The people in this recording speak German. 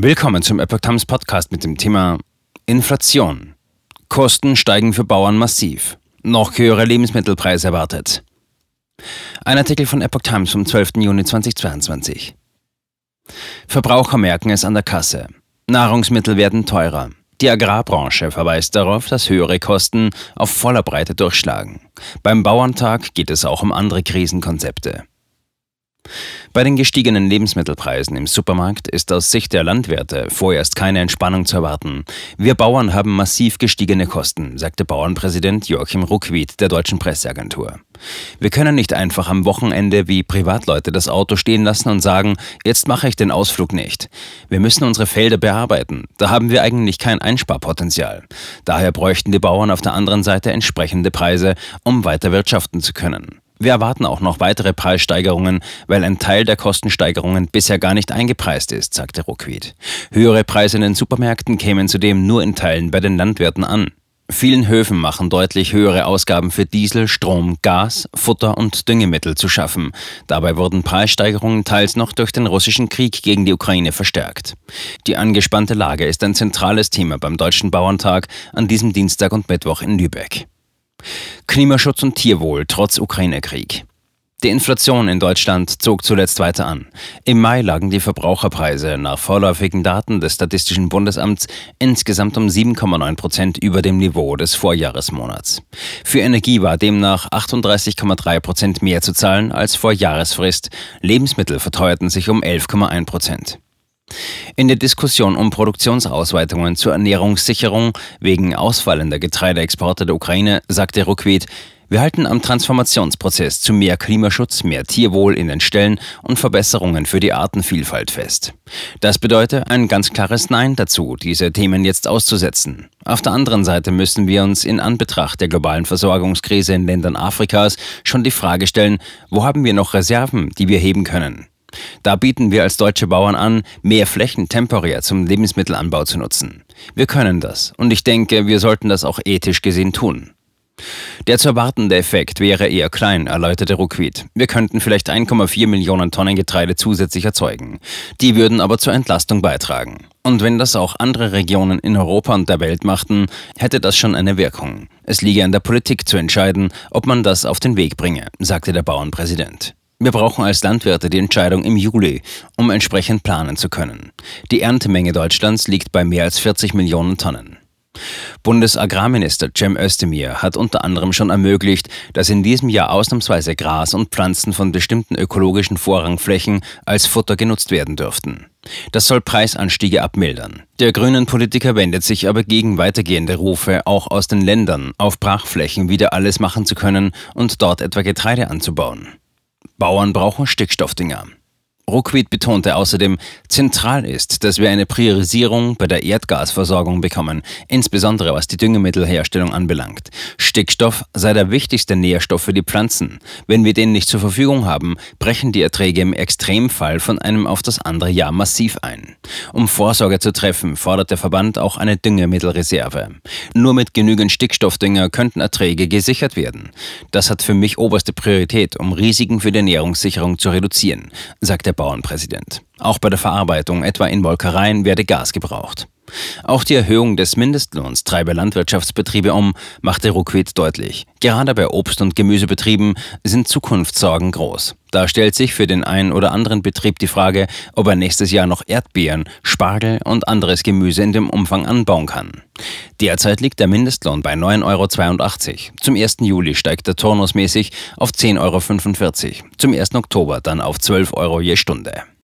Willkommen zum Epoch Times Podcast mit dem Thema Inflation. Kosten steigen für Bauern massiv. Noch höhere Lebensmittelpreise erwartet. Ein Artikel von Epoch Times vom 12. Juni 2022. Verbraucher merken es an der Kasse. Nahrungsmittel werden teurer. Die Agrarbranche verweist darauf, dass höhere Kosten auf voller Breite durchschlagen. Beim Bauerntag geht es auch um andere Krisenkonzepte. Bei den gestiegenen Lebensmittelpreisen im Supermarkt ist aus Sicht der Landwirte vorerst keine Entspannung zu erwarten. Wir Bauern haben massiv gestiegene Kosten, sagte Bauernpräsident Joachim Ruckwied der deutschen Presseagentur. Wir können nicht einfach am Wochenende wie Privatleute das Auto stehen lassen und sagen, jetzt mache ich den Ausflug nicht. Wir müssen unsere Felder bearbeiten. Da haben wir eigentlich kein Einsparpotenzial. Daher bräuchten die Bauern auf der anderen Seite entsprechende Preise, um weiter wirtschaften zu können. Wir erwarten auch noch weitere Preissteigerungen, weil ein Teil der Kostensteigerungen bisher gar nicht eingepreist ist, sagte Ruckwied. Höhere Preise in den Supermärkten kämen zudem nur in Teilen bei den Landwirten an. Vielen Höfen machen deutlich höhere Ausgaben für Diesel, Strom, Gas, Futter und Düngemittel zu schaffen. Dabei wurden Preissteigerungen teils noch durch den russischen Krieg gegen die Ukraine verstärkt. Die angespannte Lage ist ein zentrales Thema beim Deutschen Bauerntag an diesem Dienstag und Mittwoch in Lübeck. Klimaschutz und Tierwohl trotz Ukraine-Krieg. Die Inflation in Deutschland zog zuletzt weiter an. Im Mai lagen die Verbraucherpreise nach vorläufigen Daten des Statistischen Bundesamts insgesamt um 7,9 Prozent über dem Niveau des Vorjahresmonats. Für Energie war demnach 38,3 Prozent mehr zu zahlen als vor Jahresfrist. Lebensmittel verteuerten sich um 11,1 Prozent. In der Diskussion um Produktionsausweitungen zur Ernährungssicherung wegen ausfallender Getreideexporte der Ukraine sagte Ruckwied, wir halten am Transformationsprozess zu mehr Klimaschutz, mehr Tierwohl in den Ställen und Verbesserungen für die Artenvielfalt fest. Das bedeutet ein ganz klares Nein dazu, diese Themen jetzt auszusetzen. Auf der anderen Seite müssen wir uns in Anbetracht der globalen Versorgungskrise in Ländern Afrikas schon die Frage stellen, wo haben wir noch Reserven, die wir heben können? Da bieten wir als deutsche Bauern an, mehr Flächen temporär zum Lebensmittelanbau zu nutzen. Wir können das und ich denke, wir sollten das auch ethisch gesehen tun. Der zu erwartende Effekt wäre eher klein, erläuterte Ruckwied. Wir könnten vielleicht 1,4 Millionen Tonnen Getreide zusätzlich erzeugen. Die würden aber zur Entlastung beitragen. Und wenn das auch andere Regionen in Europa und der Welt machten, hätte das schon eine Wirkung. Es liege an der Politik zu entscheiden, ob man das auf den Weg bringe, sagte der Bauernpräsident. Wir brauchen als Landwirte die Entscheidung im Juli, um entsprechend planen zu können. Die Erntemenge Deutschlands liegt bei mehr als 40 Millionen Tonnen. Bundesagrarminister Cem Özdemir hat unter anderem schon ermöglicht, dass in diesem Jahr ausnahmsweise Gras und Pflanzen von bestimmten ökologischen Vorrangflächen als Futter genutzt werden dürften. Das soll Preisanstiege abmildern. Der grünen Politiker wendet sich aber gegen weitergehende Rufe, auch aus den Ländern auf Brachflächen wieder alles machen zu können und dort etwa Getreide anzubauen. Bauern brauchen Stickstoffdünger. Ruckwied betonte außerdem, zentral ist, dass wir eine Priorisierung bei der Erdgasversorgung bekommen, insbesondere was die Düngemittelherstellung anbelangt. Stickstoff sei der wichtigste Nährstoff für die Pflanzen. Wenn wir den nicht zur Verfügung haben, brechen die Erträge im Extremfall von einem auf das andere Jahr massiv ein. Um Vorsorge zu treffen, fordert der Verband auch eine Düngemittelreserve. Nur mit genügend Stickstoffdünger könnten Erträge gesichert werden. Das hat für mich oberste Priorität, um Risiken für die Ernährungssicherung zu reduzieren, sagt der Bauernpräsident. Auch bei der Verarbeitung, etwa in Molkereien, werde Gas gebraucht. Auch die Erhöhung des Mindestlohns treibe Landwirtschaftsbetriebe um, machte Ruckwied deutlich. Gerade bei Obst- und Gemüsebetrieben sind Zukunftssorgen groß. Da stellt sich für den einen oder anderen Betrieb die Frage, ob er nächstes Jahr noch Erdbeeren, Spargel und anderes Gemüse in dem Umfang anbauen kann. Derzeit liegt der Mindestlohn bei 9,82 Euro. Zum 1. Juli steigt er turnusmäßig auf 10,45 Euro. Zum 1. Oktober dann auf 12 Euro je Stunde.